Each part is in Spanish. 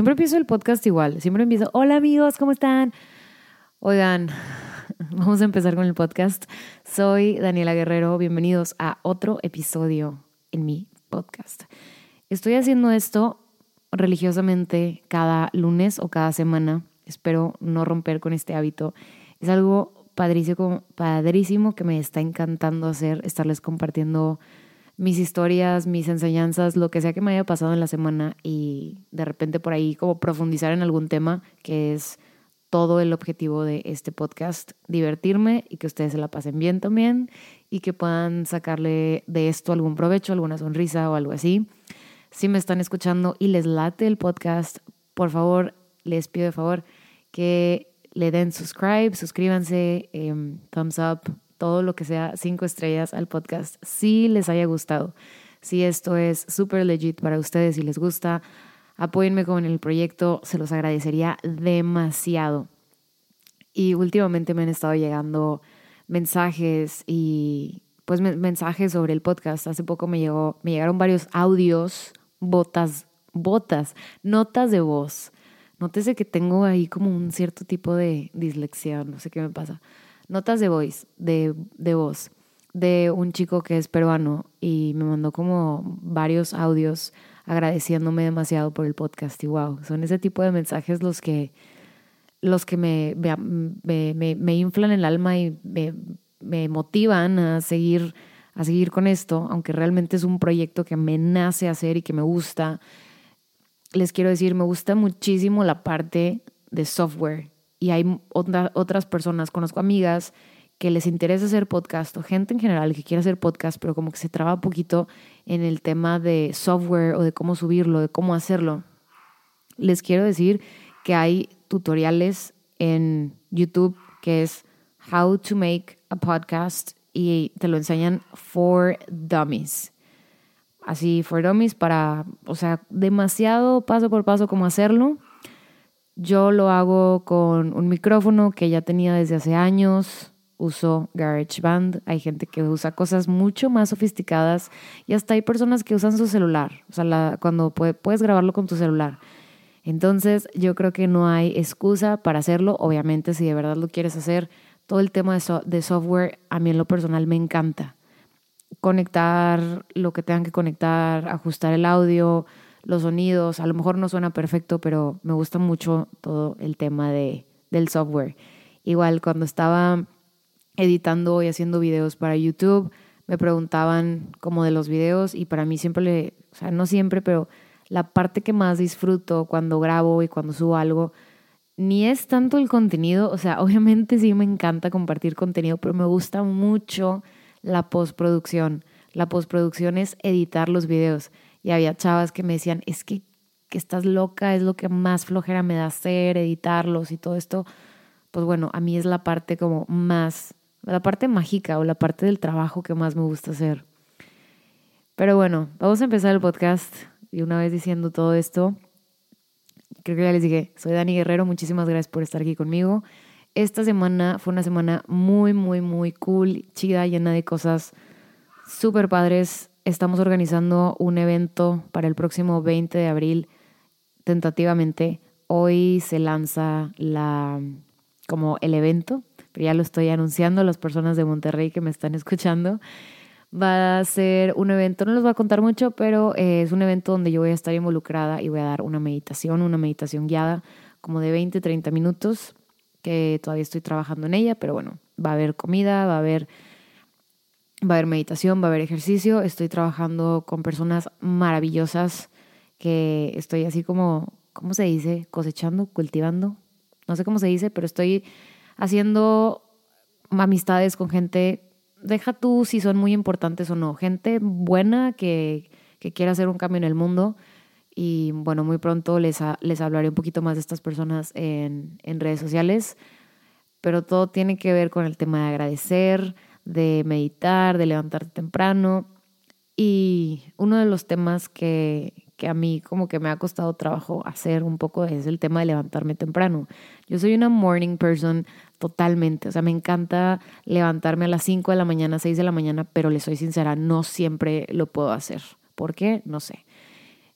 Siempre empiezo el podcast igual. Siempre empiezo, hola amigos, ¿cómo están? Oigan, vamos a empezar con el podcast. Soy Daniela Guerrero. Bienvenidos a otro episodio en mi podcast. Estoy haciendo esto religiosamente cada lunes o cada semana. Espero no romper con este hábito. Es algo padrísimo, padrísimo que me está encantando hacer, estarles compartiendo mis historias, mis enseñanzas, lo que sea que me haya pasado en la semana y de repente por ahí como profundizar en algún tema que es todo el objetivo de este podcast, divertirme y que ustedes se la pasen bien también y que puedan sacarle de esto algún provecho, alguna sonrisa o algo así. Si me están escuchando y les late el podcast, por favor, les pido de favor que le den subscribe, suscríbanse, em, thumbs up, todo lo que sea, cinco estrellas al podcast, si les haya gustado. Si esto es súper legit para ustedes y les gusta, apóyenme con el proyecto, se los agradecería demasiado. Y últimamente me han estado llegando mensajes y pues mensajes sobre el podcast. Hace poco me llegó, me llegaron varios audios, botas, botas, notas de voz. Nótese que tengo ahí como un cierto tipo de dislexia, no sé qué me pasa notas de voice, de, de voz, de un chico que es peruano y me mandó como varios audios agradeciéndome demasiado por el podcast y wow, son ese tipo de mensajes los que, los que me, me, me, me inflan el alma y me, motivan a seguir, a seguir con esto, aunque realmente es un proyecto que me nace hacer y que me gusta. Les quiero decir, me gusta muchísimo la parte de software y hay otras personas, conozco amigas que les interesa hacer podcast o gente en general que quiere hacer podcast, pero como que se traba un poquito en el tema de software o de cómo subirlo, de cómo hacerlo. Les quiero decir que hay tutoriales en YouTube que es How to Make a Podcast y te lo enseñan for dummies. Así, for dummies para, o sea, demasiado paso por paso cómo hacerlo yo lo hago con un micrófono que ya tenía desde hace años. Uso GarageBand. Hay gente que usa cosas mucho más sofisticadas y hasta hay personas que usan su celular. O sea, cuando puedes grabarlo con tu celular. Entonces, yo creo que no hay excusa para hacerlo. Obviamente, si de verdad lo quieres hacer, todo el tema de, de software a mí en lo personal me encanta. Conectar lo que tengan que conectar, ajustar el audio, los sonidos, a lo mejor no suena perfecto, pero me gusta mucho todo el tema de, del software. Igual cuando estaba editando y haciendo videos para YouTube, me preguntaban como de los videos y para mí siempre, le, o sea, no siempre, pero la parte que más disfruto cuando grabo y cuando subo algo, ni es tanto el contenido, o sea, obviamente sí me encanta compartir contenido, pero me gusta mucho la postproducción. La postproducción es editar los videos. Y había chavas que me decían, es que, que estás loca, es lo que más flojera me da hacer, editarlos y todo esto. Pues bueno, a mí es la parte como más, la parte mágica o la parte del trabajo que más me gusta hacer. Pero bueno, vamos a empezar el podcast. Y una vez diciendo todo esto, creo que ya les dije, soy Dani Guerrero, muchísimas gracias por estar aquí conmigo. Esta semana fue una semana muy, muy, muy cool, chida, llena de cosas súper padres estamos organizando un evento para el próximo 20 de abril, tentativamente. Hoy se lanza la, como el evento, pero ya lo estoy anunciando a las personas de Monterrey que me están escuchando. Va a ser un evento, no les voy a contar mucho, pero eh, es un evento donde yo voy a estar involucrada y voy a dar una meditación, una meditación guiada como de 20, 30 minutos, que todavía estoy trabajando en ella, pero bueno, va a haber comida, va a haber va a haber meditación, va a haber ejercicio. Estoy trabajando con personas maravillosas que estoy así como, ¿cómo se dice? Cosechando, cultivando. No sé cómo se dice, pero estoy haciendo amistades con gente, deja tú si son muy importantes o no, gente buena que, que quiere hacer un cambio en el mundo. Y bueno, muy pronto les, les hablaré un poquito más de estas personas en, en redes sociales, pero todo tiene que ver con el tema de agradecer, de meditar, de levantarte temprano. Y uno de los temas que, que a mí como que me ha costado trabajo hacer un poco es el tema de levantarme temprano. Yo soy una morning person totalmente, o sea, me encanta levantarme a las 5 de la mañana, 6 de la mañana, pero le soy sincera, no siempre lo puedo hacer. ¿Por qué? No sé.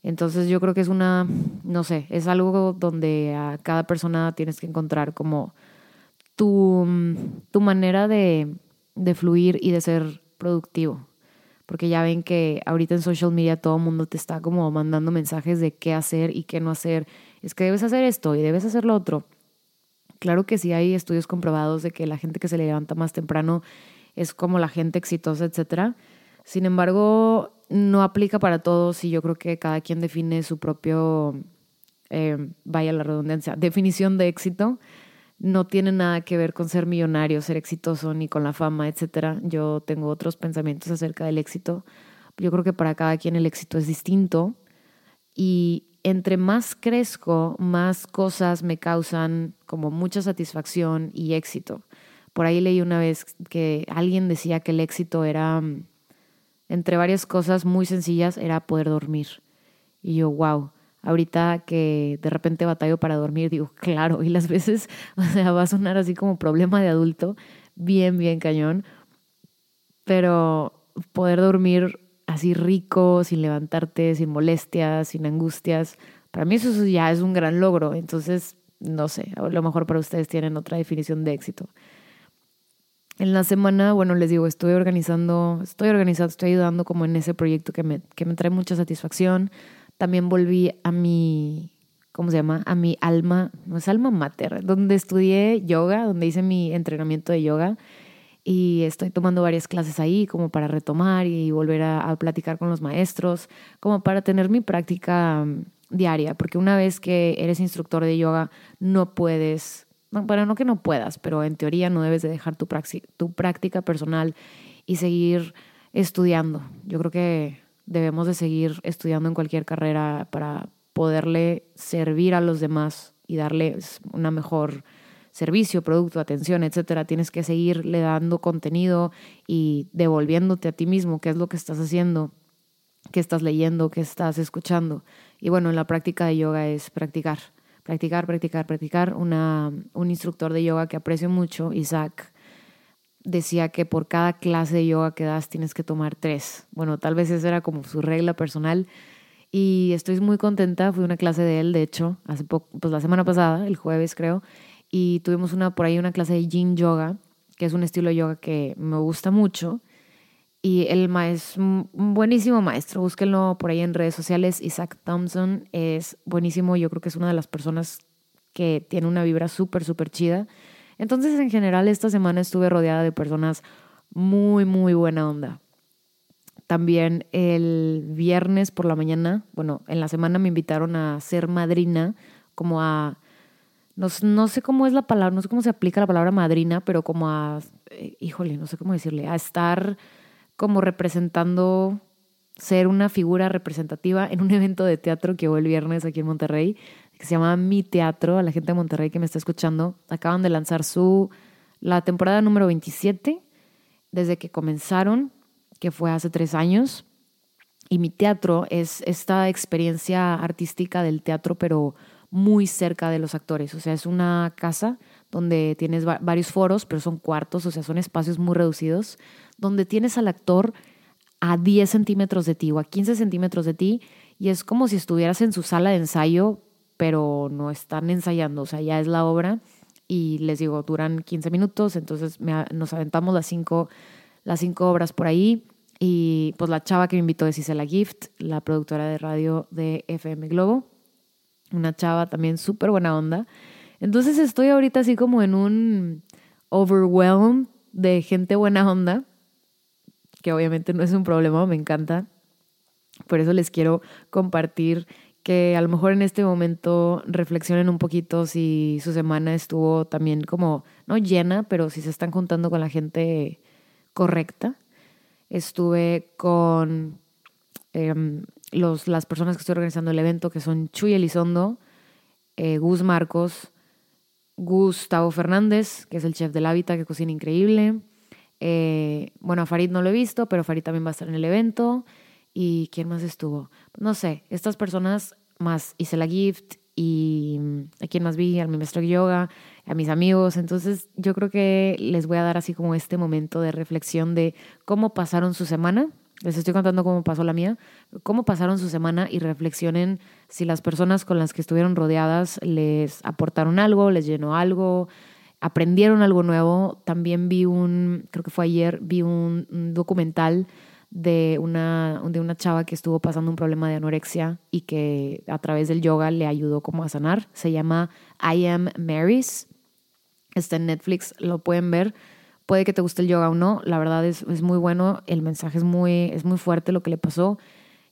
Entonces yo creo que es una, no sé, es algo donde a cada persona tienes que encontrar como tu, tu manera de, de fluir y de ser productivo. Porque ya ven que ahorita en social media todo el mundo te está como mandando mensajes de qué hacer y qué no hacer. Es que debes hacer esto y debes hacer lo otro. Claro que sí hay estudios comprobados de que la gente que se levanta más temprano es como la gente exitosa, etcétera. Sin embargo, no aplica para todos y yo creo que cada quien define su propio, eh, vaya la redundancia, definición de éxito. No tiene nada que ver con ser millonario, ser exitoso, ni con la fama, etcétera. Yo tengo otros pensamientos acerca del éxito. Yo creo que para cada quien el éxito es distinto y entre más crezco, más cosas me causan como mucha satisfacción y éxito. Por ahí leí una vez que alguien decía que el éxito era, mm, entre varias cosas muy sencillas, era poder dormir. Y yo, wow, ahorita que de repente batallo para dormir, digo, claro, y las veces, o sea, va a sonar así como problema de adulto, bien, bien cañón, pero poder dormir así rico, sin levantarte, sin molestias, sin angustias. Para mí eso ya es un gran logro. Entonces, no sé, a lo mejor para ustedes tienen otra definición de éxito. En la semana, bueno, les digo, estoy organizando, estoy organizando, estoy ayudando como en ese proyecto que me, que me trae mucha satisfacción. También volví a mi, ¿cómo se llama? A mi alma, no es alma mater, donde estudié yoga, donde hice mi entrenamiento de yoga y estoy tomando varias clases ahí como para retomar y volver a, platicar con los maestros, como para tener mi práctica mm, diaria, porque una vez que eres instructor de yoga no puedes, bueno, no que no puedas, pero en teoría no debes de dejar tu, tu práctica personal y seguir estudiando. Yo creo que debemos de seguir estudiando en cualquier carrera para poderle servir a los demás y darles una mejor servicio, producto, atención, etcétera, tienes que seguirle dando contenido y devolviéndote a ti mismo qué es lo que estás haciendo, qué estás leyendo, qué estás escuchando. Y bueno, en la práctica de yoga es practicar, practicar, practicar, practicar. Una, un instructor de yoga que aprecio mucho, Isaac, decía que por cada clase de yoga que das tienes que tomar tres. Bueno, tal vez esa era como su regla personal. Y estoy muy contenta. Fui a una clase de él, de hecho, hace poco, pues la semana pasada, el jueves creo y tuvimos una por ahí una clase de yin yoga, que es un estilo de yoga que me gusta mucho. Y el maestro, un buenísimo maestro, búsquenlo por ahí en redes sociales. Isaac Thompson es buenísimo, yo creo que es una de las personas que tiene una vibra súper, súper chida. Entonces, en general, esta semana estuve rodeada de personas muy, muy buena onda. También el viernes por la mañana, bueno, en la semana me invitaron a ser madrina, como a no, sé cómo es la palabra, no sé cómo se aplica la palabra madrina, pero como a, eh, híjole, no sé cómo decirle, a estar como representando, ser una figura representativa en un evento de teatro que hubo el viernes aquí en Monterrey, se llama Mi Teatro, a la gente de Monterrey que me está escuchando, acaban de lanzar su, la temporada número 27, desde que comenzaron, que fue hace tres años, y Mi Teatro es esta experiencia artística del teatro, pero muy cerca de los actores. O sea, es una casa donde tienes varios foros, pero son cuartos, o sea, son espacios muy reducidos, donde tienes al actor a 10 centímetros de ti o a 15 centímetros de ti y es como si estuvieras en su sala de ensayo, pero no están ensayando, o sea, ya es la obra y les digo, duran 15 minutos, entonces nos aventamos las cinco, las cinco obras por ahí y pues la chava que me invitó es Isela Gift, la productora de radio de FM Globo una chava también súper buena onda. Entonces estoy ahorita así como en un overwhelm de gente buena onda, que obviamente no es un problema, me encanta. Por eso les quiero compartir que a lo mejor en este momento reflexionen un poquito si su semana estuvo también como, no llena, pero si se están juntando con la gente correcta. Estuve con em, los, las personas que estoy organizando el evento, que son Chuy Elizondo, eh, Gus Marcos, Gustavo Fernández, que es el chef del hábitat, que cocina increíble. Eh, bueno, a Farid no lo he visto, pero Farid también va a estar en el evento. ¿Y quién más estuvo? No sé, estas personas más hice la gift y mm, a quién más vi, a mi maestro de yoga, a mis amigos. Entonces yo creo que les voy a dar así como este momento de reflexión de cómo pasaron su semana les estoy contando cómo pasó la mía, cómo pasaron su semana y reflexionen si las personas con las que estuvieron rodeadas les aportaron algo, les llenó algo, aprendieron algo nuevo. También vi un, creo que fue ayer, vi un, documental de una, de una chava que estuvo pasando un problema de anorexia y que a través del yoga le ayudó como a sanar. Se llama I Am Mary's. Está en Netflix, lo pueden ver. Puede que te guste el yoga o no, la verdad es, es muy bueno, el mensaje es muy, es muy fuerte lo que le pasó.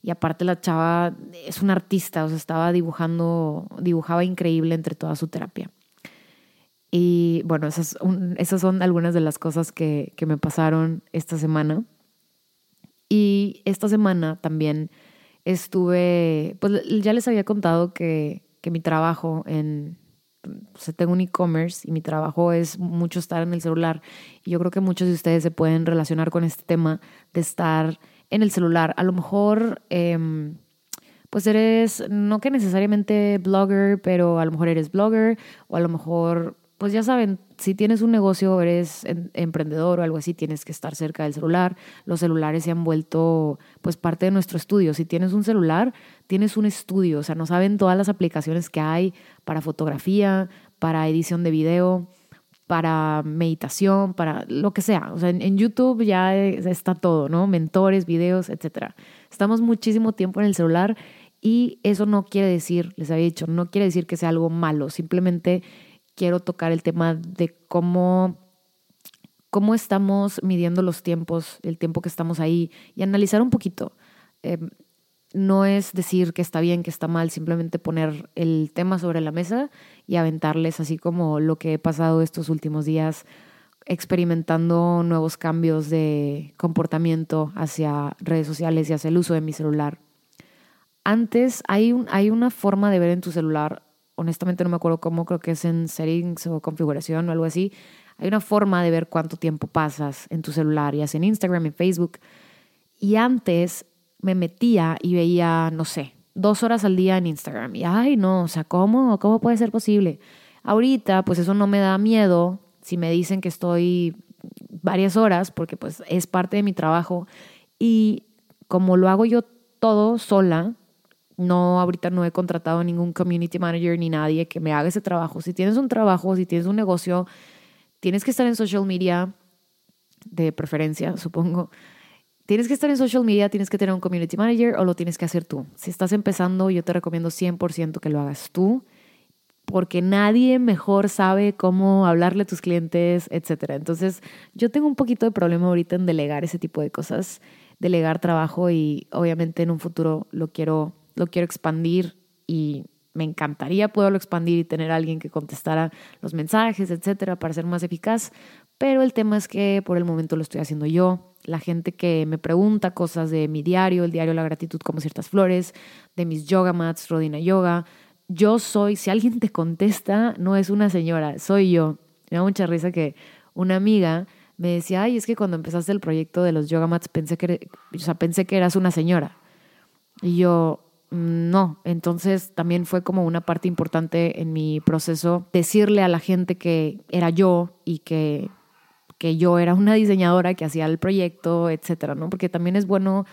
Y aparte la chava es una artista, o sea, estaba dibujando, dibujaba increíble entre toda su terapia. Y bueno, esas, esas son algunas de las cosas que, que me pasaron esta semana. Y esta semana también estuve, pues ya les había contado que, que mi trabajo en, tengo un e-commerce y mi trabajo es mucho estar en el celular. Y yo creo que muchos de ustedes se pueden relacionar con este tema de estar en el celular. A lo mejor, eh, pues eres, no que necesariamente blogger, pero a lo mejor eres blogger o a lo mejor pues ya saben, si tienes un negocio, eres emprendedor o algo así, tienes que estar cerca del celular. Los celulares se han vuelto pues parte de nuestro estudio. Si tienes un celular, tienes un estudio. O sea, no saben todas las aplicaciones que hay para fotografía, para edición de video, para meditación, para lo que sea. O sea, en, YouTube ya está todo, ¿no? Mentores, videos, etcétera. Estamos muchísimo tiempo en el celular y eso no quiere decir, les había dicho, no quiere decir que sea algo malo. Simplemente quiero tocar el tema de cómo, cómo estamos midiendo los tiempos, el tiempo que estamos ahí y analizar un poquito. Em, no es decir que está bien, que está mal, simplemente poner el tema sobre la mesa y aventarles así como lo que he pasado estos últimos días experimentando nuevos cambios de comportamiento hacia redes sociales y hacia el uso de mi celular. Antes hay, un, hay una forma de ver en tu celular honestamente no me acuerdo cómo, creo que es en settings o configuración o algo así. Hay una forma de ver cuánto tiempo pasas en tu celular, ya sea en Instagram, en Facebook. Y antes me metía y veía, no sé, dos horas al día en Instagram. Y, ay, no, o sea, ¿cómo? ¿Cómo puede ser posible? Ahorita, pues eso no me da miedo si me dicen que estoy varias horas, porque pues es parte de mi trabajo. Y como lo hago yo todo sola, no, ahorita no he contratado ningún community manager ni nadie que me haga ese trabajo. Si tienes un trabajo, si tienes un negocio, tienes que estar en social media, de preferencia, supongo. Tienes que estar en social media, tienes que tener un community manager o lo tienes que hacer tú. Si estás empezando, yo te recomiendo 100% que lo hagas tú, porque nadie mejor sabe cómo hablarle a tus clientes, etc. Entonces, yo tengo un poquito de problema ahorita en delegar ese tipo de cosas, delegar trabajo y obviamente en un futuro lo quiero lo quiero expandir y me encantaría poderlo expandir y tener a alguien que contestara los mensajes, etcétera, para ser más eficaz. Pero el tema es que por el momento lo estoy haciendo yo. La gente que me pregunta cosas de mi diario, el diario La Gratitud como ciertas flores, de mis yoga mats, Rodina Yoga. Yo soy, si alguien te contesta, no es una señora, soy yo. Me da mucha risa que una amiga me decía, ay, es que cuando empezaste el proyecto de los yoga mats pensé que, o sea, pensé que eras una señora. Y yo, no, entonces también fue como una parte importante en mi proceso decirle a la gente que era yo y que, que yo era una diseñadora que hacía el proyecto, etcétera, ¿no? Porque también es bueno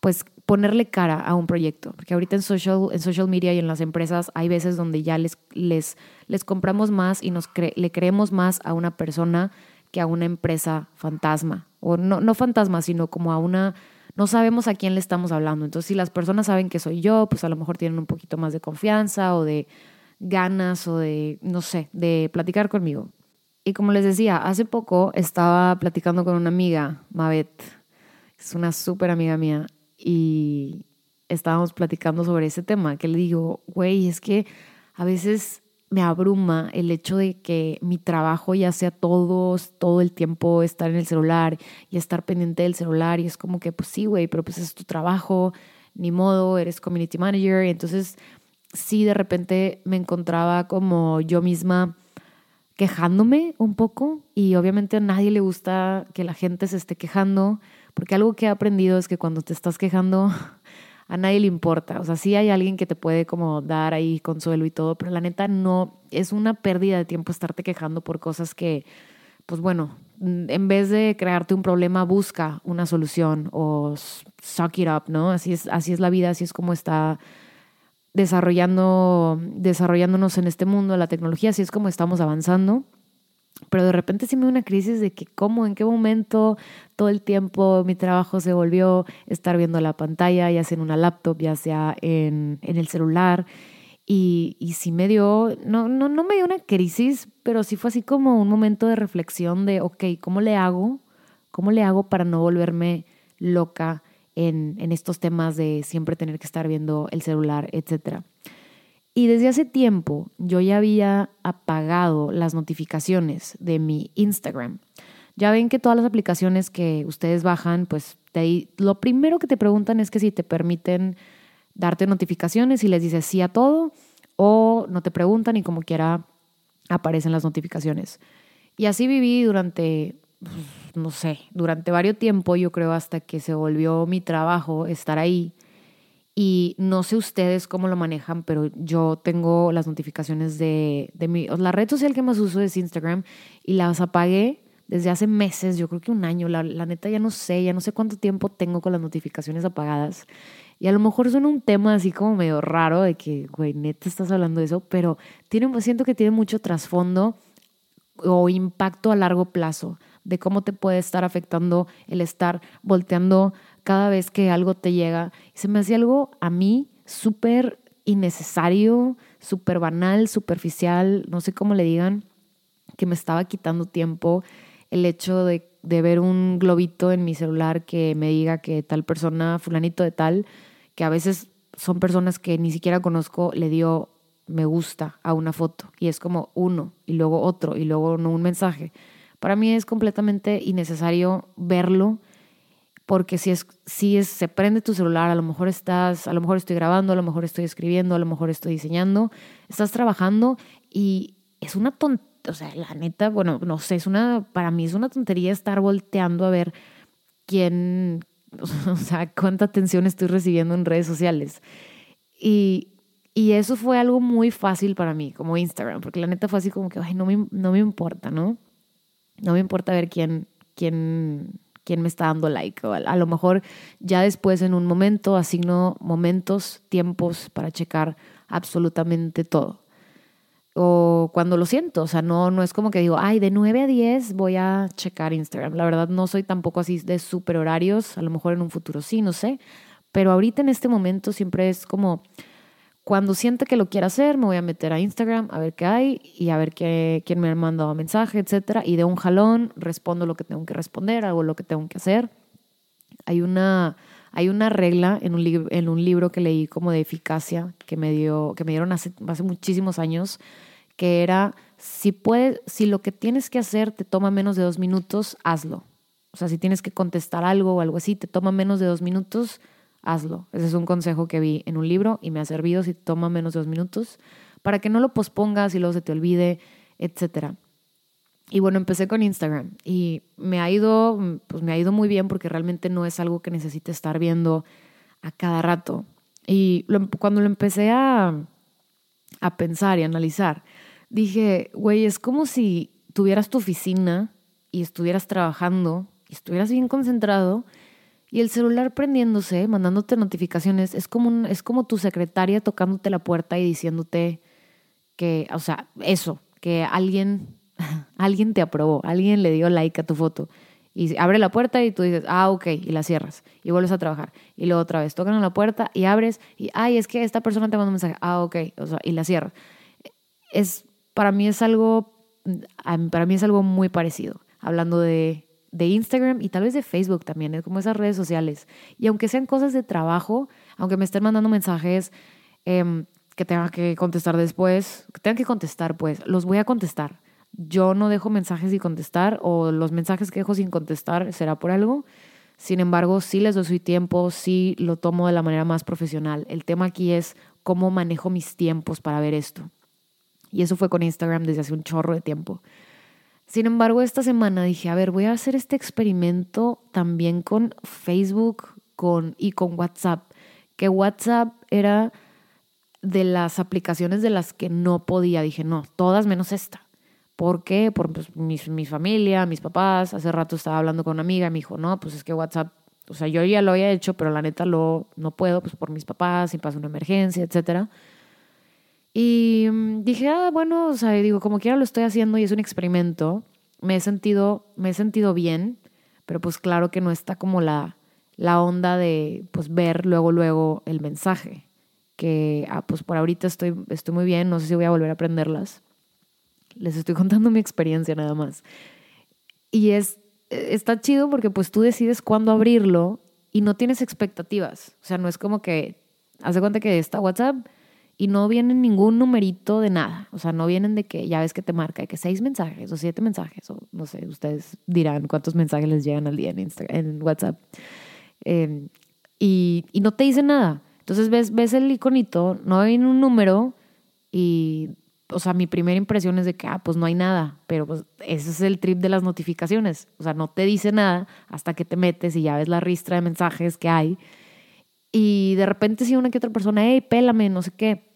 pues ponerle cara a un proyecto, porque ahorita en social, en social media y en las empresas hay veces donde ya les, les, les compramos más y nos le creemos más a una persona que a una empresa fantasma, o no, no fantasma, sino como a una no sabemos a quién le estamos hablando. Entonces, si las personas saben que soy yo, pues a lo mejor tienen un poquito más de confianza o de ganas o de, no sé, de platicar conmigo. Y como les decía, hace poco estaba platicando con una amiga, Mavet, es una súper amiga mía, y estábamos platicando sobre ese tema, que le digo, güey, es que a veces me abruma el hecho de que mi trabajo ya sea todos, todo el tiempo estar en el celular y estar pendiente del celular y es como que pues sí, güey, pero pues es tu trabajo, ni modo, eres community manager. Y entonces sí de repente me encontraba como yo misma quejándome un poco y obviamente a nadie le gusta que la gente se esté quejando porque algo que he aprendido es que cuando te estás quejando a nadie le importa. O sea, sí hay alguien que te puede como dar ahí consuelo y todo, pero la neta no, es una pérdida de tiempo estarte quejando por cosas que, pues bueno, en vez de crearte un problema, busca una solución o suck it up, ¿no? Así es, así es la vida, así es como está desarrollando, desarrollándonos en este mundo, la tecnología, así es como estamos avanzando. Pero de repente sí me dio una crisis de que cómo, en qué momento todo el tiempo mi trabajo se volvió estar viendo la pantalla, ya sea en una laptop, ya sea en, en el celular. Y, y sí me dio, no, no, no me dio una crisis, pero sí fue así como un momento de reflexión de, ok, ¿cómo le hago? ¿Cómo le hago para no volverme loca en, en estos temas de siempre tener que estar viendo el celular, etcétera? Y desde hace tiempo yo ya había apagado las notificaciones de mi Instagram. Ya ven que todas las aplicaciones que ustedes bajan, pues lo primero que te preguntan es que si te permiten darte notificaciones y les dices sí a todo o no te preguntan y como quiera aparecen las notificaciones. Y así viví durante, pues, no sé, durante varios tiempo, yo creo hasta que se volvió mi trabajo estar ahí y no sé ustedes cómo lo manejan, pero yo tengo las notificaciones de, de mi... La red social que más uso es Instagram y las apagué desde hace meses, yo creo que un año. La, la neta ya no sé, ya no sé cuánto tiempo tengo con las notificaciones apagadas. Y a lo mejor suena un tema así como medio raro de que, güey, neta estás hablando de eso, pero tiene, siento que tiene mucho trasfondo o impacto a largo plazo de cómo te puede estar afectando el estar volteando cada vez que algo te llega. Se me hacía algo a mí súper innecesario, súper banal, superficial, no sé cómo le digan, que me estaba quitando tiempo el hecho de, de ver un globito en mi celular que me diga que tal persona, fulanito de tal, que a veces son personas que ni siquiera conozco, le dio me gusta a una foto y es como uno y luego otro y luego no un mensaje. Para mí es completamente innecesario verlo porque si es si es se prende tu celular, a lo mejor estás, a lo mejor estoy grabando, a lo mejor estoy escribiendo, a lo mejor estoy diseñando, estás trabajando y es una tontería, o sea, la neta, bueno, no sé, es una para mí es una tontería estar volteando a ver quién o sea, cuánta atención estoy recibiendo en redes sociales. Y, y eso fue algo muy fácil para mí, como Instagram, porque la neta fue así como que, ay, no me, no me importa, ¿no? No me importa ver quién, quién quién me está dando like. O a, lo mejor ya después en un momento asigno momentos, tiempos para checar absolutamente todo. O cuando lo siento, o sea, no, no es como que digo, ay, de 9 a 10 voy a checar Instagram. La verdad no soy tampoco así de super horarios, a lo mejor en un futuro sí, no sé. Pero ahorita en este momento siempre es como cuando siente que lo quiera hacer, me voy a meter a Instagram a ver qué hay y a ver qué, quién me ha mandado mensaje, etcétera. Y de un jalón respondo lo que tengo que responder, hago lo que tengo que hacer. Hay una, hay una regla en un, en un libro que leí como de eficacia que me, dio, que me dieron hace, hace muchísimos años, que era, si, puedes, si lo que tienes que hacer te toma menos de dos minutos, hazlo. O sea, si tienes que contestar algo o algo así, te toma menos de dos minutos, hazlo. Ese es un consejo que vi en un libro y me ha servido si toma menos de dos minutos para que no lo pospongas y luego se te olvide, etc. Y bueno, empecé con Instagram y me ha ido, pues me ha ido muy bien porque realmente no es algo que necesite estar viendo a cada rato. Y cuando lo empecé a, a pensar y analizar, dije, güey, es como si tuvieras tu oficina y estuvieras trabajando y estuvieras bien concentrado y el celular prendiéndose, mandándote notificaciones, es como, es como tu secretaria tocándote la puerta y diciéndote que, o sea, eso, que alguien, alguien te aprobó, alguien le dio like a tu foto. Y abre la puerta y tú dices, ah, ok, y la cierras. Y vuelves a trabajar. Y luego otra vez, tocan a la puerta y abres y, ay, es que esta persona te manda un mensaje. Ah, ok, o sea, y la cierras. Es, para mí es algo, para mí es algo muy parecido, hablando de de Instagram y tal vez de Facebook también, es como esas redes sociales. Y aunque sean cosas de trabajo, aunque me estén mandando mensajes em, que tenga que contestar después, que tengan que contestar, pues los voy a contestar. Yo no dejo mensajes sin contestar o los mensajes que dejo sin contestar será por algo. Sin embargo, sí les doy su tiempo, sí lo tomo de la manera más profesional. El tema aquí es cómo manejo mis tiempos para ver esto. Y eso fue con Instagram desde hace un chorro de tiempo. Sin embargo, esta semana dije, a ver, voy a hacer este experimento también con Facebook con, y con WhatsApp, que WhatsApp era de las aplicaciones de las que no podía. Dije, no, todas menos esta, ¿Por qué? Por pues, mi, mi, familia, mis papás. Hace rato estaba hablando con una amiga y me dijo, no, pues es que WhatsApp, o sea, yo ya lo había hecho, pero la neta lo, no puedo, pues por mis papás, si pasa una emergencia, etcétera. Y mm, dije, ah, bueno, o sea, digo, como quiera lo estoy haciendo y es un experimento. Me he sentido, me he sentido bien, pero pues claro que no está como la, la onda de pues ver luego, luego el mensaje. Que, ah, pues por ahorita estoy, estoy muy bien, no sé si voy a volver a aprenderlas. Les estoy contando mi experiencia nada más. Y es, está chido porque pues tú decides cuándo abrirlo y no tienes expectativas. O sea, no es como que, haz de cuenta que está WhatsApp y no vienen ningún numerito de nada. O sea, no vienen de que ya ves que te marca, de que seis mensajes o siete mensajes, o no sé, ustedes dirán cuántos mensajes les llegan al día en, Instagram, en WhatsApp. Em, y, y, no te dice nada. Entonces ves, ves el iconito, no hay un número y, o sea, mi primera impresión es de que, ah, pues no hay nada, pero pues ese es el trip de las notificaciones. O sea, no te dice nada hasta que te metes y ya ves la ristra de mensajes que hay. Y de repente si una que otra persona, hey, pélame, no sé qué.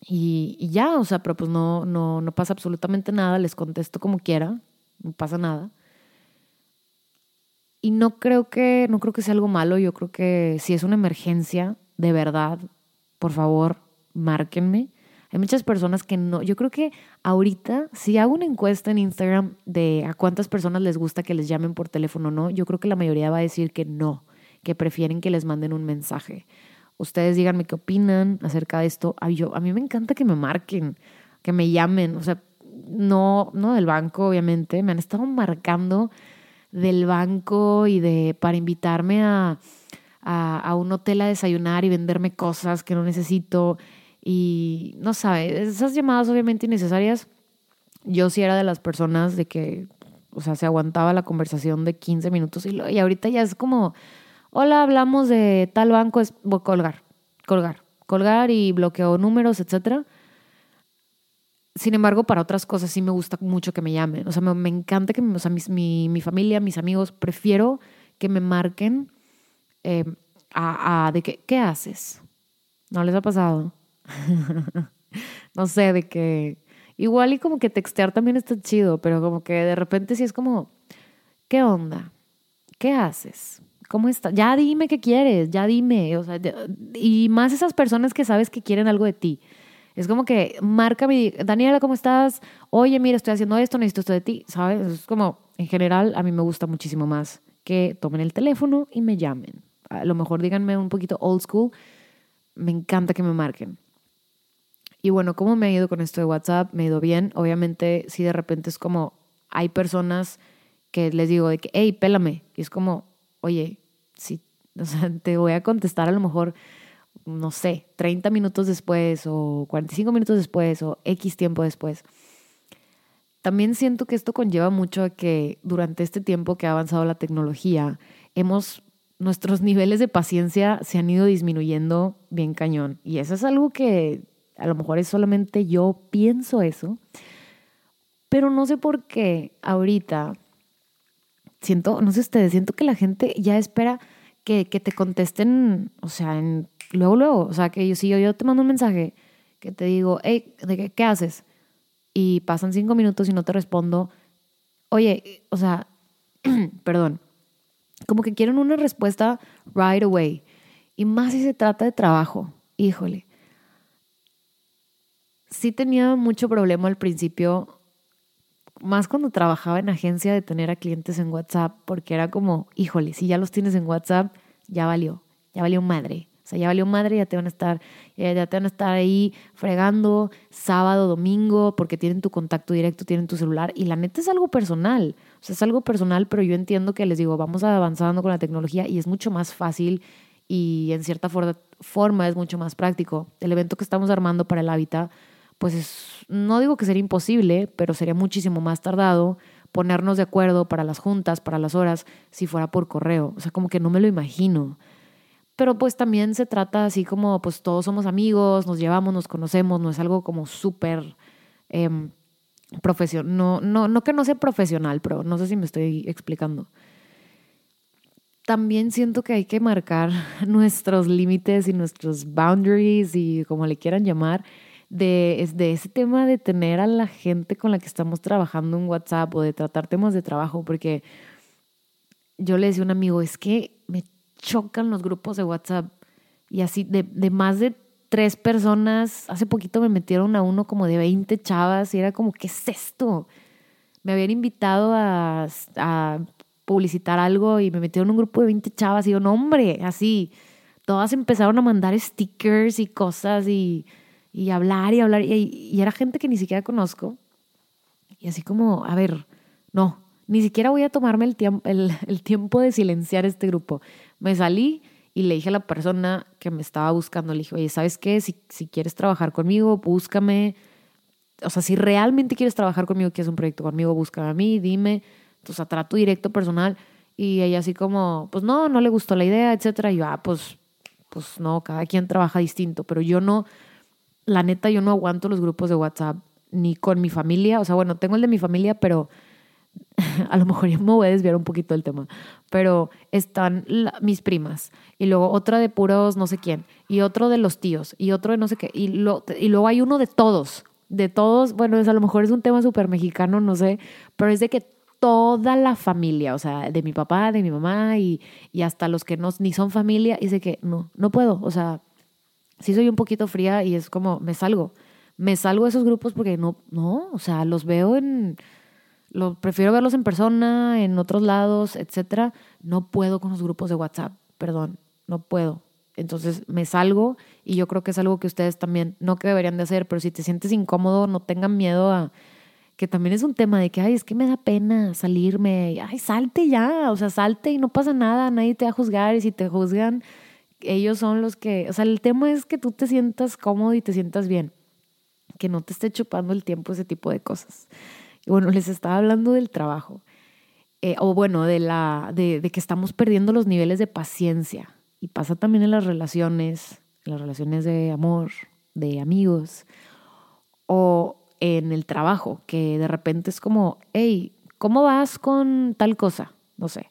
Y, ya, o sea, pero pues no, no, no pasa absolutamente nada, les contesto como quiera, no pasa nada. Y no creo que, no creo que sea algo malo, yo creo que si es una emergencia, de verdad, por favor, márquenme. Hay muchas personas que no, yo creo que ahorita, si hago una encuesta en Instagram de a cuántas personas les gusta que les llamen por teléfono no, yo creo que la mayoría va a decir que no, que prefieren que les manden un mensaje. Ustedes díganme qué opinan acerca de esto. Yo, a mí me encanta que me marquen, que me llamen. O sea, no, no del banco, obviamente. Me han estado marcando del banco y de para invitarme a, a, un hotel a desayunar y venderme cosas que no necesito. Y no sabe, esas llamadas obviamente innecesarias. Yo sí era de las personas de que, o sea, se aguantaba la conversación de 15 minutos y, y ahorita ya es como, hola, hablamos de tal banco, es colgar, colgar, colgar y bloqueo números, etcétera. Sin embargo, para otras cosas sí me gusta mucho que me llamen. O sea, me, encanta que o sea, mi, mi, familia, mis amigos, prefiero que me marquen eh, a, a, de que, ¿qué haces? ¿No les ha pasado? no sé, de que igual y como que textear también está chido, pero como que de repente sí es como, ¿qué onda? ¿Qué haces? ¿Cómo está? Ya dime qué quieres, ya dime. O sea, y más esas personas que sabes que quieren algo de ti. Es como que marca mi, Daniela, ¿cómo estás? Oye, mira, estoy haciendo esto, necesito esto de ti, ¿sabes? Es como, en general, a mí me gusta muchísimo más que tomen el teléfono y me llamen. A lo mejor díganme un poquito old school. Me encanta que me marquen. Y bueno, ¿cómo me ha ido con esto de WhatsApp? Me ha ido bien. Obviamente, si de repente es como, hay personas que les digo de que, hey, pélame. Y es como, oye, si, o sea, te voy a contestar a lo mejor, no sé, 30 minutos después o 45 minutos después o X tiempo después. También siento que esto conlleva mucho a que durante este tiempo que ha avanzado la tecnología, hemos, nuestros niveles de paciencia se han ido disminuyendo bien cañón. Y eso es algo que a lo mejor es solamente yo pienso eso, pero no sé por qué ahorita siento, no sé ustedes, siento que la gente ya espera que, que te contesten, o sea, en, luego, luego, o sea, que yo, si yo, yo te mando un mensaje que te digo, hey, ¿de qué, qué haces? Y pasan cinco minutos y no te respondo, oye, o sea, perdón, como que quieren una respuesta right away. Y más si se trata de trabajo, híjole. Sí tenía mucho problema al principio más cuando trabajaba en agencia de tener a clientes en WhatsApp, porque era como, híjole, si ya los tienes en WhatsApp, ya valió, ya valió madre. O sea, ya valió madre, ya te van a estar, ya te van a estar ahí fregando sábado, domingo, porque tienen tu contacto directo, tienen tu celular. Y la neta es algo personal. O sea, es algo personal, pero yo entiendo que les digo, vamos avanzando con la tecnología y es mucho más fácil y en cierta forma es mucho más práctico. El evento que estamos armando para el hábitat pues no digo que sería imposible, pero sería muchísimo más tardado ponernos de acuerdo para las juntas, para las horas, si fuera por correo. O sea, como que no me lo imagino. Pero pues también se trata así como, pues todos somos amigos, nos llevamos, nos conocemos, no es algo como súper eh, profesional. No, no, no que no sea profesional, pero no sé si me estoy explicando. También siento que hay que marcar nuestros límites y nuestros boundaries y como le quieran llamar de, de ese tema de tener a la gente con la que estamos trabajando en WhatsApp o de tratar temas de trabajo, porque yo le decía a un amigo, es que me chocan los grupos de WhatsApp y así de, de más de tres personas, hace poquito me metieron a uno como de 20 chavas y era como, ¿qué es esto? Me habían invitado a, a publicitar algo y me metieron en un grupo de 20 chavas y yo, no hombre, así, todas empezaron a mandar stickers y cosas y y hablar y hablar. Y, era gente que ni siquiera conozco. Y así como, a ver, no, ni siquiera voy a tomarme el, tiempo, el, tiempo de silenciar este grupo. Me salí y le dije a la persona que me estaba buscando, le dije, oye, ¿sabes qué? Si, si quieres trabajar conmigo, búscame. O sea, si realmente quieres trabajar conmigo, quieres un proyecto conmigo, búscame a mí, dime. Entonces, a trato directo personal. Y ella así como, pues no, no le gustó la idea, etcétera. Y yo, ah, pues, pues no, cada quien trabaja distinto. Pero yo no, la neta, yo no aguanto los grupos de WhatsApp ni con mi familia. O sea, bueno, tengo el de mi familia, pero a lo mejor yo me voy a desviar un poquito del tema. Pero están mis primas y luego otra de puros no sé quién y otro de los tíos y otro de no sé qué. Y, y luego hay uno de todos. De todos, bueno, es, a lo mejor es un tema súper mexicano, no sé, pero es de que toda la familia, o sea, de mi papá, de mi mamá y, y hasta los que no, ni son familia, sé que no, no puedo, o sea, sí soy un poquito fría y es como, me salgo. Me salgo de esos grupos porque no, no, o sea, los veo en, lo, prefiero verlos en persona, en otros lados, etcétera. No puedo con los grupos de WhatsApp, perdón, no puedo. Entonces me salgo y yo creo que es algo que ustedes también, no que deberían de hacer, pero si te sientes incómodo, no tengan miedo a, que también es un tema de que, ay, es que me da pena salirme, ay, salte ya, o sea, salte y no pasa nada, nadie te va a juzgar y si te juzgan, ellos son los que, o sea, el tema es que tú te sientas cómodo y te sientas bien, que no te esté chupando el tiempo ese tipo de cosas. Y bueno, les estaba hablando del trabajo, eh, o bueno, de, la, de, de que estamos perdiendo los niveles de paciencia. Y pasa también en las relaciones, en las relaciones de amor, de amigos, o en el trabajo, que de repente es como, hey, ¿cómo vas con tal cosa? No sé.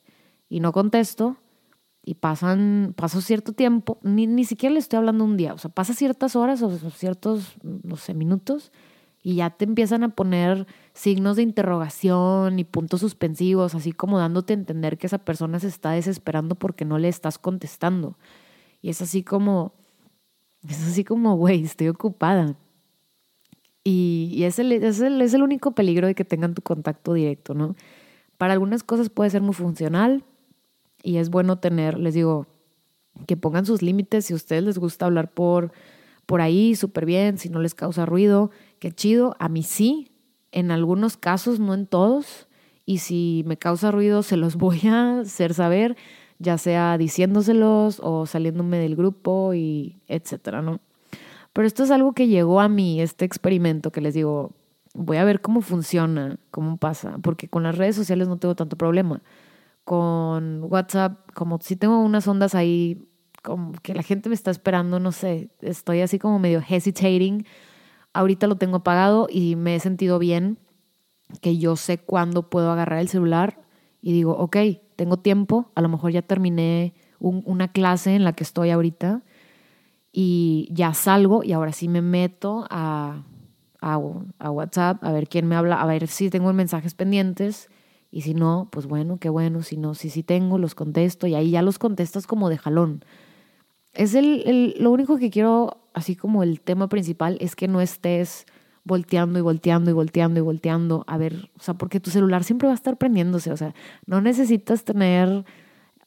Y no contesto y pasan, pasó cierto tiempo, ni, ni siquiera le estoy hablando un día, o sea, pasa ciertas horas o ciertos, no sé, minutos y ya te empiezan a poner signos de interrogación y puntos suspensivos, así como dándote a entender que esa persona se está desesperando porque no le estás contestando. Y es así como, es así como, güey, estoy ocupada. Y, es, el, es, el, es el único peligro de que tengan tu contacto directo, ¿no? Para algunas cosas puede ser muy funcional, y es bueno tener, les digo, que pongan sus límites. Si a ustedes les gusta hablar por, por ahí, súper bien. Si no les causa ruido, qué chido. A mí sí, en algunos casos, no en todos. Y si me causa ruido, se los voy a hacer saber, ya sea diciéndoselos o saliéndome del grupo y etcétera, ¿no? Pero esto es algo que llegó a mí, este experimento que les digo, voy a ver cómo funciona, cómo pasa, porque con las redes sociales no tengo tanto problema con WhatsApp, como si tengo unas ondas ahí, como que la gente me está esperando, no sé, estoy así como medio hesitating. Ahorita lo tengo apagado y me he sentido bien, que yo sé cuándo puedo agarrar el celular y digo, ok, tengo tiempo, a lo mejor ya terminé una clase en la que estoy ahorita y ya salgo y ahora sí me meto a, a, a WhatsApp a ver quién me habla, a ver si tengo mensajes pendientes y si no, pues bueno, qué bueno. Si no, si sí tengo, los contesto y ahí ya los contestas como de jalón. Es el, el, lo único que quiero, así como el tema principal, es que no estés volteando y volteando y volteando y volteando a ver, o sea, porque tu celular siempre va a estar prendiéndose, o sea, no necesitas tener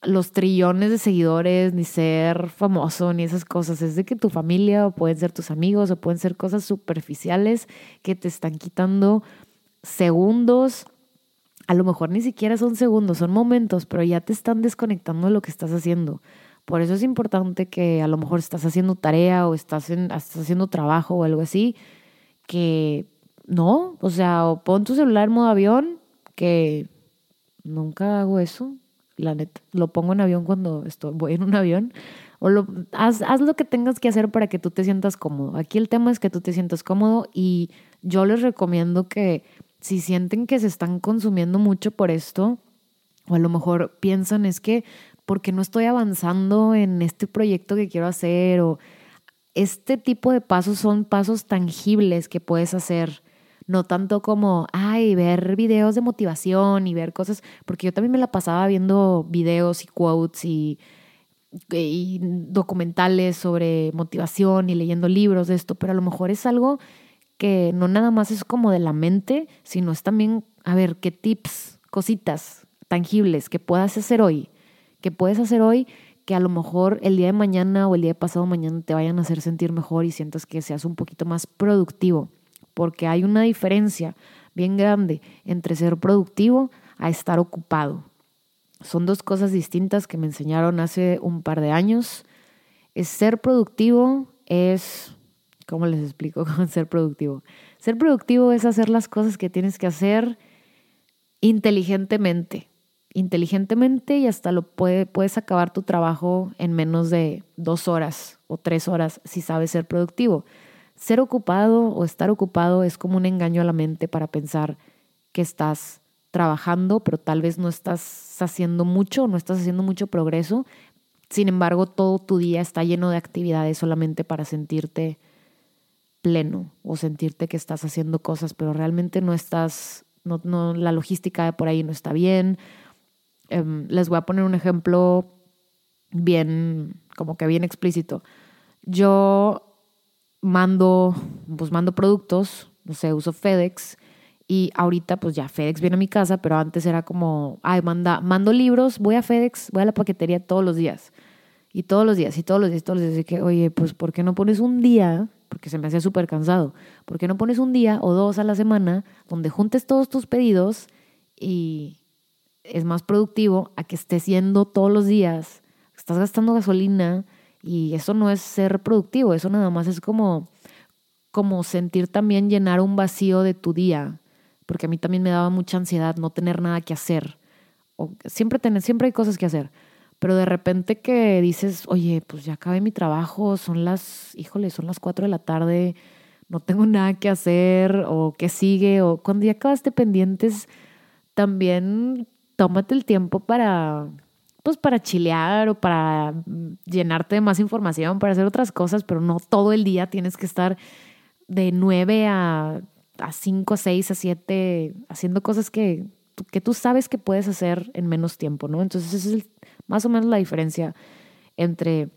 los trillones de seguidores, ni ser famoso, ni esas cosas. Es de que tu familia, o pueden ser tus amigos, o pueden ser cosas superficiales que te están quitando segundos a lo mejor ni siquiera son segundos, son momentos, pero ya te están desconectando de lo que estás haciendo. Por eso es importante que a lo mejor estás haciendo tarea o estás, estás haciendo trabajo o algo así, que no, o sea, o pon tu celular en modo avión, que nunca hago eso, la neta, lo pongo en avión cuando estoy, voy en un avión, o lo, haz, haz lo que tengas que hacer para que tú te sientas cómodo. Aquí el tema es que tú te sientas cómodo y yo les recomiendo que si sienten que se están consumiendo mucho por esto, o a lo mejor piensan es que porque no estoy avanzando en este proyecto que quiero hacer, o este tipo de pasos son pasos tangibles que puedes hacer, no tanto como, ay, ver videos de motivación y ver cosas, porque yo también me la pasaba viendo videos y quotes y, documentales sobre motivación y leyendo libros de esto, pero a lo mejor es algo que no nada más es como de la mente, sino es también, a ver, qué tips, cositas tangibles que puedas hacer hoy, que puedes hacer hoy que a lo mejor el día de mañana o el día de pasado mañana te vayan a hacer sentir mejor y sientas que seas un poquito más productivo, porque hay una diferencia bien grande entre ser productivo a estar ocupado. Son dos cosas distintas que me enseñaron hace un par de años. Ser productivo es, ¿cómo les explico cómo ser productivo? Ser productivo es hacer las cosas que tienes que hacer inteligentemente inteligentemente y hasta lo puede, puedes acabar tu trabajo en menos de dos horas o tres horas si sabes ser productivo. Ser ocupado o estar ocupado es como un engaño a la mente para pensar que estás trabajando, pero tal vez no estás haciendo mucho, no estás haciendo mucho progreso. Sin embargo, todo tu día está lleno de actividades solamente para sentirte pleno o sentirte que estás haciendo cosas, pero realmente no estás, no, no, la logística por ahí no está bien, Em, les voy a poner un ejemplo bien, como que bien explícito. Yo mando, pues mando productos, no sé, uso FedEx y ahorita pues ya FedEx viene a mi casa, pero antes era como, ay, manda, mando libros, voy a FedEx, voy a la paquetería todos los días. Y todos los días, y todos los días, todos los días. Y que, oye, pues, ¿por qué no pones un día? Porque se me hacía súper cansado. ¿Por qué no pones un día o dos a la semana donde juntes todos tus pedidos y, es más productivo a que estés yendo todos los días, estás gastando gasolina y eso no es ser productivo, eso nada más es como, como sentir también llenar un vacío de tu día, porque a mí también me daba mucha ansiedad no tener nada que hacer, o siempre, tener, siempre hay cosas que hacer, pero de repente que dices, oye, pues ya acabé mi trabajo, son las, híjole, son las 4 de la tarde, no tengo nada que hacer, o qué sigue, o cuando ya acabaste pendientes, también tómate el tiempo para, pues para chilear o para llenarte de más información, para hacer otras cosas, pero no todo el día tienes que estar de 9 a, a 5, 6, a 7 haciendo cosas que, que tú sabes que puedes hacer en menos tiempo, ¿no? Entonces es más o menos la diferencia entre,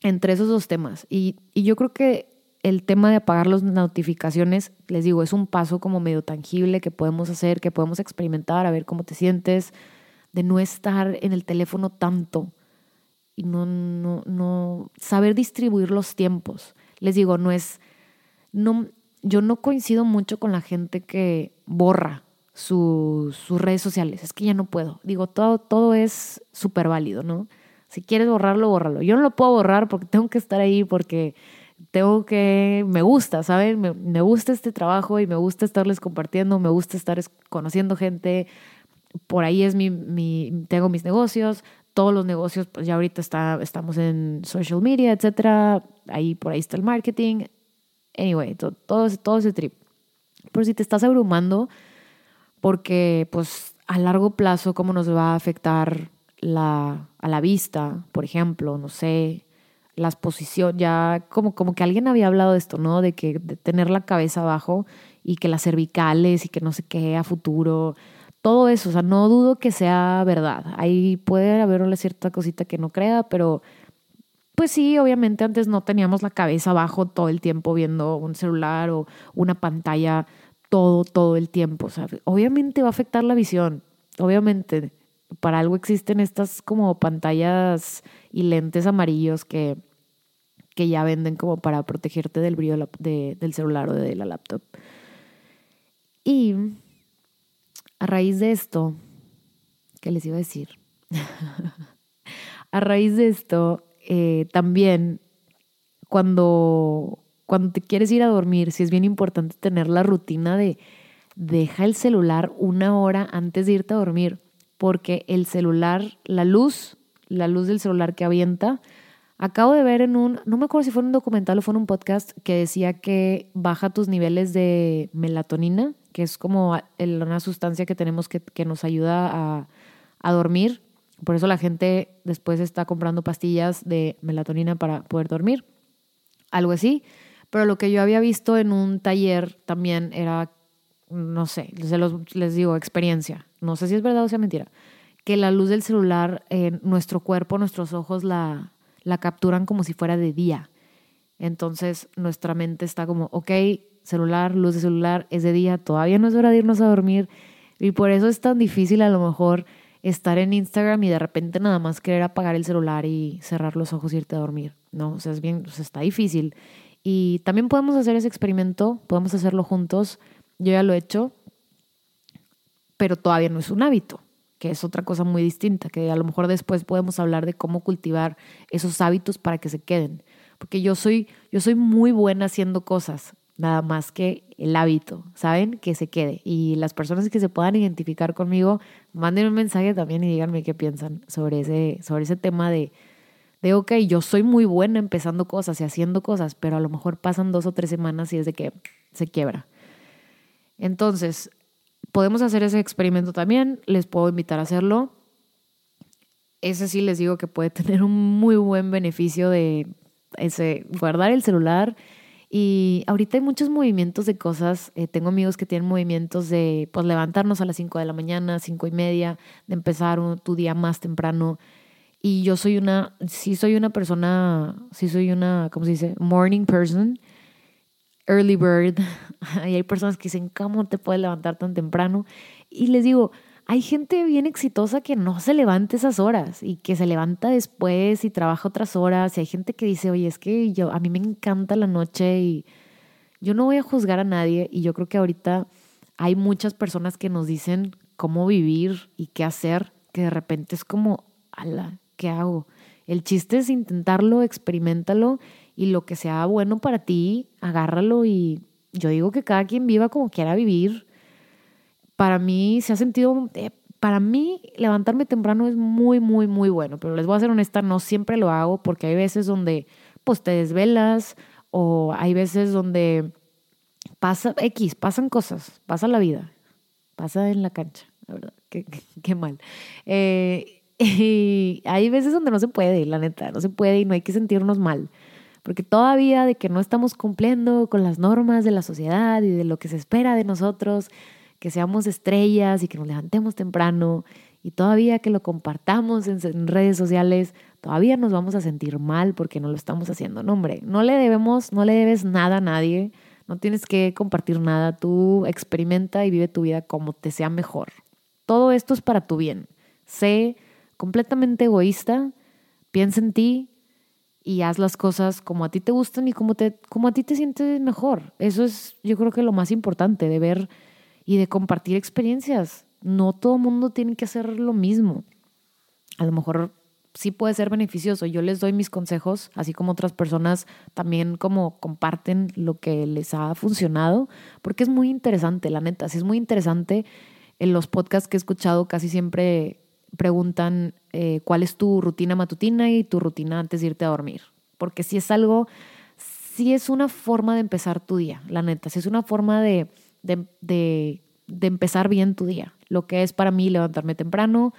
entre esos dos temas. Y, yo creo que el tema de apagar las notificaciones, les digo, es un paso como medio tangible que podemos hacer, que podemos experimentar, a ver cómo te sientes, de no estar en el teléfono tanto y no, no, no saber distribuir los tiempos. Les digo, no es, no, yo no coincido mucho con la gente que borra sus redes sociales, es que ya no puedo. Digo, todo, todo es súper válido, ¿no? Si quieres borrarlo, bórralo. Yo no lo puedo borrar porque tengo que estar ahí porque tengo que, me gusta, ¿saben? Me, gusta este trabajo y me gusta estarles compartiendo, me gusta estar conociendo gente. Por ahí es mi, mi tengo mis negocios, todos los negocios, pues ya ahorita está, estamos en social media, etcétera. Ahí por ahí está el marketing. Anyway, todo, todo ese trip. Pero si te estás abrumando, porque pues a largo plazo, ¿cómo nos va a afectar la, a la vista, por ejemplo? No sé, las posiciones, ya como, como que alguien había hablado de esto, ¿no? De que de tener la cabeza abajo y que las cervicales y que no sé qué a futuro, todo eso, o sea, no dudo que sea verdad. Ahí puede haber una cierta cosita que no crea, pero pues sí, obviamente antes no teníamos la cabeza abajo todo el tiempo viendo un celular o una pantalla todo, todo el tiempo. O sea, obviamente va a afectar la visión, obviamente. Para algo existen estas como pantallas y lentes amarillos que que ya venden como para protegerte del brillo del celular o de la laptop. Y a raíz de esto, ¿qué les iba a decir? a raíz de esto, eh, también cuando, cuando te quieres ir a dormir, sí es bien importante tener la rutina de deja el celular una hora antes de irte a dormir, porque el celular, la luz, la luz del celular que avienta, Acabo de ver en un, no me acuerdo si fue en un documental o fue en un podcast que decía que baja tus niveles de melatonina, que es como una sustancia que tenemos que, nos ayuda a dormir. Por eso la gente después está comprando pastillas de melatonina para poder dormir. algo así. Pero lo que yo había visto en un taller también era, no sé, les digo, experiencia. No sé si es verdad o sea mentira. Que la luz del celular, en nuestro cuerpo, nuestros ojos la, la capturan como si fuera de día. Entonces nuestra mente está como, ok, celular, luz de celular, es de día, todavía no es hora de irnos a dormir. Y por eso es tan difícil a lo mejor estar en Instagram y de repente nada más querer apagar el celular y cerrar los ojos y irte a dormir. No, o sea, es bien, o está difícil. Y también podemos hacer ese experimento, podemos hacerlo juntos. Yo ya lo he hecho, pero todavía no es un hábito, que es otra cosa muy distinta, que a lo mejor después podemos hablar de cómo cultivar esos hábitos para que se queden. Porque yo soy, yo soy muy buena haciendo cosas, nada más que el hábito, ¿saben? Que se quede. Y las personas que se puedan identificar conmigo, manden un mensaje también y díganme qué piensan sobre ese, sobre ese tema de, de, ok, yo soy muy buena empezando cosas y haciendo cosas, pero a lo mejor pasan dos o tres semanas y es de que se quiebra. Entonces, podemos hacer ese experimento también, les puedo invitar a hacerlo. Ese sí les digo que puede tener un muy buen beneficio de ese, guardar el celular y ahorita hay muchos movimientos de cosas. Eh, tengo amigos que tienen movimientos de pues, levantarnos a las 5 de la mañana, 5 y media, de empezar tu día más temprano. Y yo soy una, sí soy una persona, sí soy una, ¿cómo se dice? Morning person, early bird. y hay personas que dicen, ¿cómo te puedes levantar tan temprano? Y les digo, hay gente bien exitosa que no se levanta esas horas y que se levanta después y trabaja otras horas. Y hay gente que dice, oye, es que yo, a mí me encanta la noche y yo no voy a juzgar a nadie. Y yo creo que ahorita hay muchas personas que nos dicen cómo vivir y qué hacer, que de repente es como, ala, ¿qué hago? El chiste es intentarlo, experimentalo y lo que sea bueno para ti, agárralo y yo digo que cada quien viva como quiera vivir para mí se ha sentido, eh, para mí levantarme temprano es muy, muy, muy bueno, pero les voy a ser honesta, no siempre lo hago porque hay veces donde pues te desvelas o hay veces donde pasa X, pasan cosas, pasa la vida, pasa en la cancha, la verdad, qué, qué, mal. Eh, y hay veces donde no se puede, la neta, no se puede y no hay que sentirnos mal. Porque todavía de que no estamos cumpliendo con las normas de la sociedad y de lo que se espera de nosotros, que seamos estrellas y que nos levantemos temprano y todavía que lo compartamos en, redes sociales, todavía nos vamos a sentir mal porque no lo estamos haciendo. No, hombre, no le debemos, no le debes nada a nadie, no tienes que compartir nada, tú experimenta y vive tu vida como te sea mejor. Todo esto es para tu bien. Sé completamente egoísta, piensa en ti y haz las cosas como a ti te gustan y como, te, como a ti te sientes mejor. Eso es yo creo que lo más importante, de ver y de compartir experiencias. No todo mundo tiene que hacer lo mismo. A lo mejor sí puede ser beneficioso. Yo les doy mis consejos, así como otras personas también como comparten lo que les ha funcionado, porque es muy interesante, la neta, sí es muy interesante. En los podcasts que he escuchado casi siempre preguntan eh, cuál es tu rutina matutina y tu rutina antes de irte a dormir, porque si es algo, si es una forma de empezar tu día, la neta, si es una forma de de, empezar bien tu día. Lo que es para mí levantarme temprano,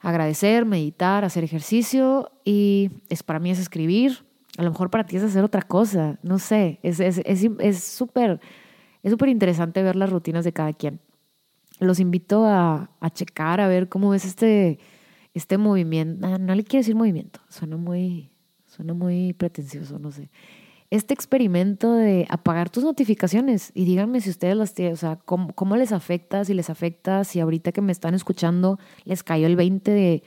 agradecer, meditar, hacer ejercicio y es para mí es escribir. A lo mejor para ti es hacer otra cosa, no sé, es súper es, súper interesante ver las rutinas de cada quien. Los invito a, checar, a ver cómo ves este, este movimiento. No, no le quiero decir movimiento, suena muy, suena muy pretencioso, no sé. Este experimento de apagar tus notificaciones y díganme si ustedes las tienen, o sea, cómo, les afecta, si les afecta, si ahorita que me están escuchando les cayó el 20 de,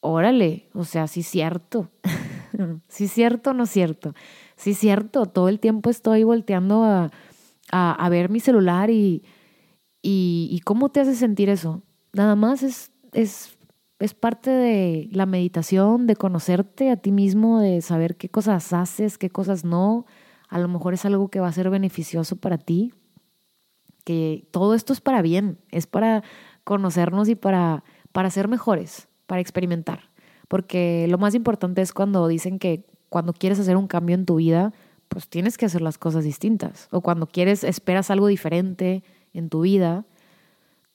órale, o sea, sí es cierto, sí es cierto o no es cierto, sí es cierto, todo el tiempo estoy volteando a, a, ver mi celular y, y, cómo te hace sentir eso. Nada más es, es es parte de la meditación, de conocerte a ti mismo, de saber qué cosas haces, qué cosas no. A lo mejor es algo que va a ser beneficioso para ti. Que todo esto es para bien, es para conocernos y para, para ser mejores, para experimentar. Porque lo más importante es cuando dicen que cuando quieres hacer un cambio en tu vida, pues tienes que hacer las cosas distintas. O cuando quieres, esperas algo diferente en tu vida,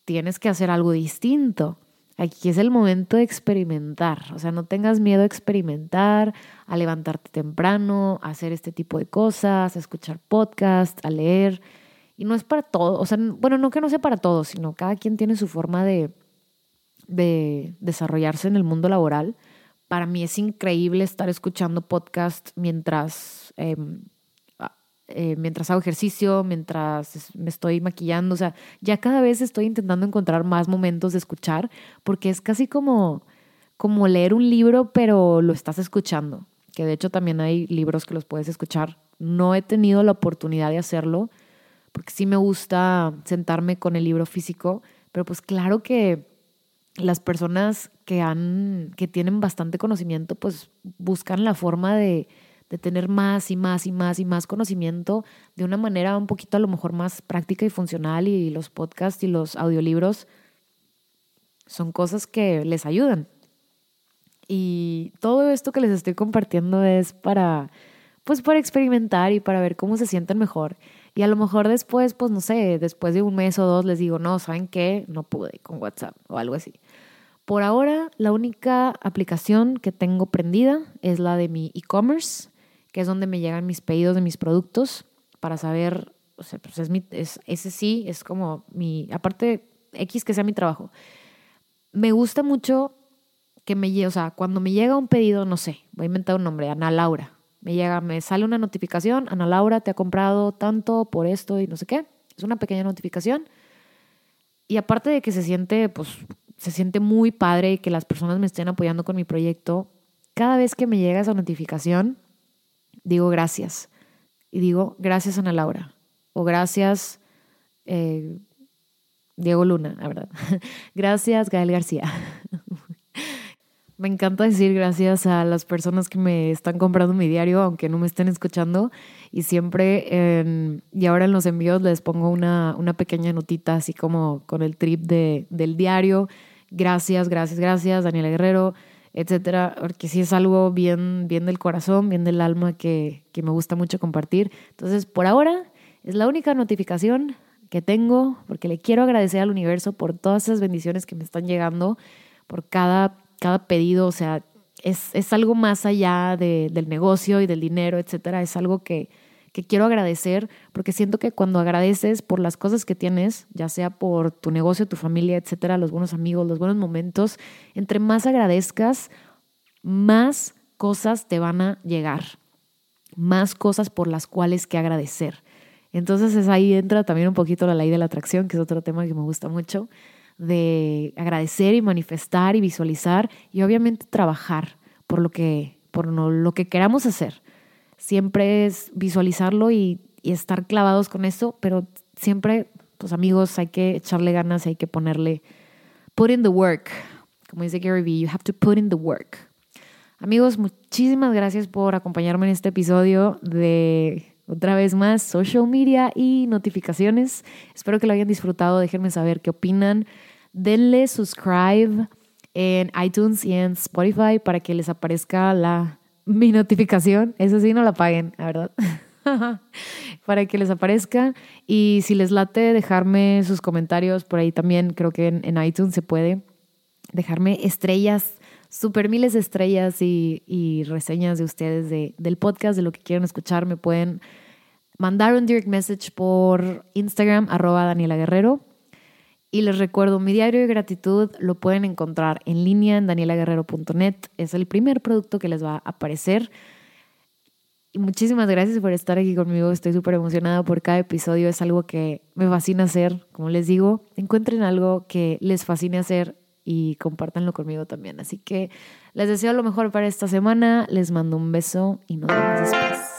tienes que hacer algo distinto. Aquí es el momento de experimentar, o sea, no tengas miedo a experimentar, a levantarte temprano, a hacer este tipo de cosas, a escuchar podcasts, a leer. Y no es para todo, o sea, bueno, no que no sea para todos, sino cada quien tiene su forma de, de desarrollarse en el mundo laboral. Para mí es increíble estar escuchando podcasts mientras em, eh, mientras hago ejercicio, mientras me estoy maquillando. O sea, ya cada vez estoy intentando encontrar más momentos de escuchar porque es casi como, como leer un libro, pero lo estás escuchando. Que de hecho también hay libros que los puedes escuchar. No he tenido la oportunidad de hacerlo porque sí me gusta sentarme con el libro físico, pero pues claro que las personas que han que tienen bastante conocimiento pues buscan la forma de de tener más y más y más y más conocimiento de una manera un poquito a lo mejor más práctica y funcional y los podcasts y los audiolibros son cosas que les ayudan. Y todo esto que les estoy compartiendo es para pues para experimentar y para ver cómo se sienten mejor. Y a lo mejor después, pues no sé, después de un mes o dos les digo, no, ¿saben qué? No pude con WhatsApp o algo así. Por ahora, la única aplicación que tengo prendida es la de mi e-commerce que es donde me llegan mis pedidos de mis productos para saber, o sea, pues es mi, es, ese sí es como mi, aparte X que sea mi trabajo. Me gusta mucho que me o sea, cuando me llega un pedido, no sé, voy a inventar un nombre, Ana Laura. Me llega, me sale una notificación, Ana Laura te ha comprado tanto por esto y no sé qué. Es una pequeña notificación. Y aparte de que se siente, pues, se siente muy padre que las personas me estén apoyando con mi proyecto, cada vez que me llega esa notificación, digo gracias. Y digo gracias Ana Laura. O gracias eh, Diego Luna, la verdad. gracias Gael García. me encanta decir gracias a las personas que me están comprando mi diario, aunque no me estén escuchando. Y siempre, y ahora en los envíos les pongo una, una pequeña notita así como con el trip de, del diario. Gracias, gracias, gracias, Daniela Guerrero etcétera, porque sí es algo bien, bien del corazón, bien del alma que, que me gusta mucho compartir. Entonces, por ahora, es la única notificación que tengo, porque le quiero agradecer al universo por todas esas bendiciones que me están llegando, por cada, cada pedido, o sea, es, es algo más allá de, del negocio y del dinero, etcétera, es algo que, que quiero agradecer, porque siento que cuando agradeces por las cosas que tienes, ya sea por tu negocio, tu familia, etcétera, los buenos amigos, los buenos momentos, entre más agradezcas, más cosas te van a llegar, más cosas por las cuales que agradecer. Entonces es ahí entra también un poquito la ley de la atracción, que es otro tema que me gusta mucho, de agradecer y manifestar y visualizar y obviamente trabajar por lo que, por lo que queramos hacer siempre es visualizarlo y, estar clavados con eso, pero siempre, pues amigos, hay que echarle ganas, hay que ponerle, put in the work. Como dice Gary Vee, you have to put in the work. Amigos, muchísimas gracias por acompañarme en este episodio de otra vez más social media y notificaciones. Espero que lo hayan disfrutado. Déjenme saber qué opinan. Denle subscribe en iTunes y en Spotify para que les aparezca la mi notificación. Eso sí, no la paguen, la verdad. para que les aparezca. Y si les late, dejarme sus comentarios por ahí también. Creo que en, iTunes se puede dejarme estrellas, super miles de estrellas y, reseñas de ustedes de, del podcast, de lo que quieran escuchar. Me pueden mandar un direct message por Instagram, arroba Daniela Guerrero. Y les recuerdo, mi diario de gratitud lo pueden encontrar en línea en danielaguerrero.net. Es el primer producto que les va a aparecer. Y muchísimas gracias por estar aquí conmigo. Estoy súper emocionada por cada episodio. Es algo que me fascina hacer. Como les digo, encuentren algo que les fascine hacer y compártanlo conmigo también. Así que les deseo lo mejor para esta semana. Les mando un beso y nos vemos después.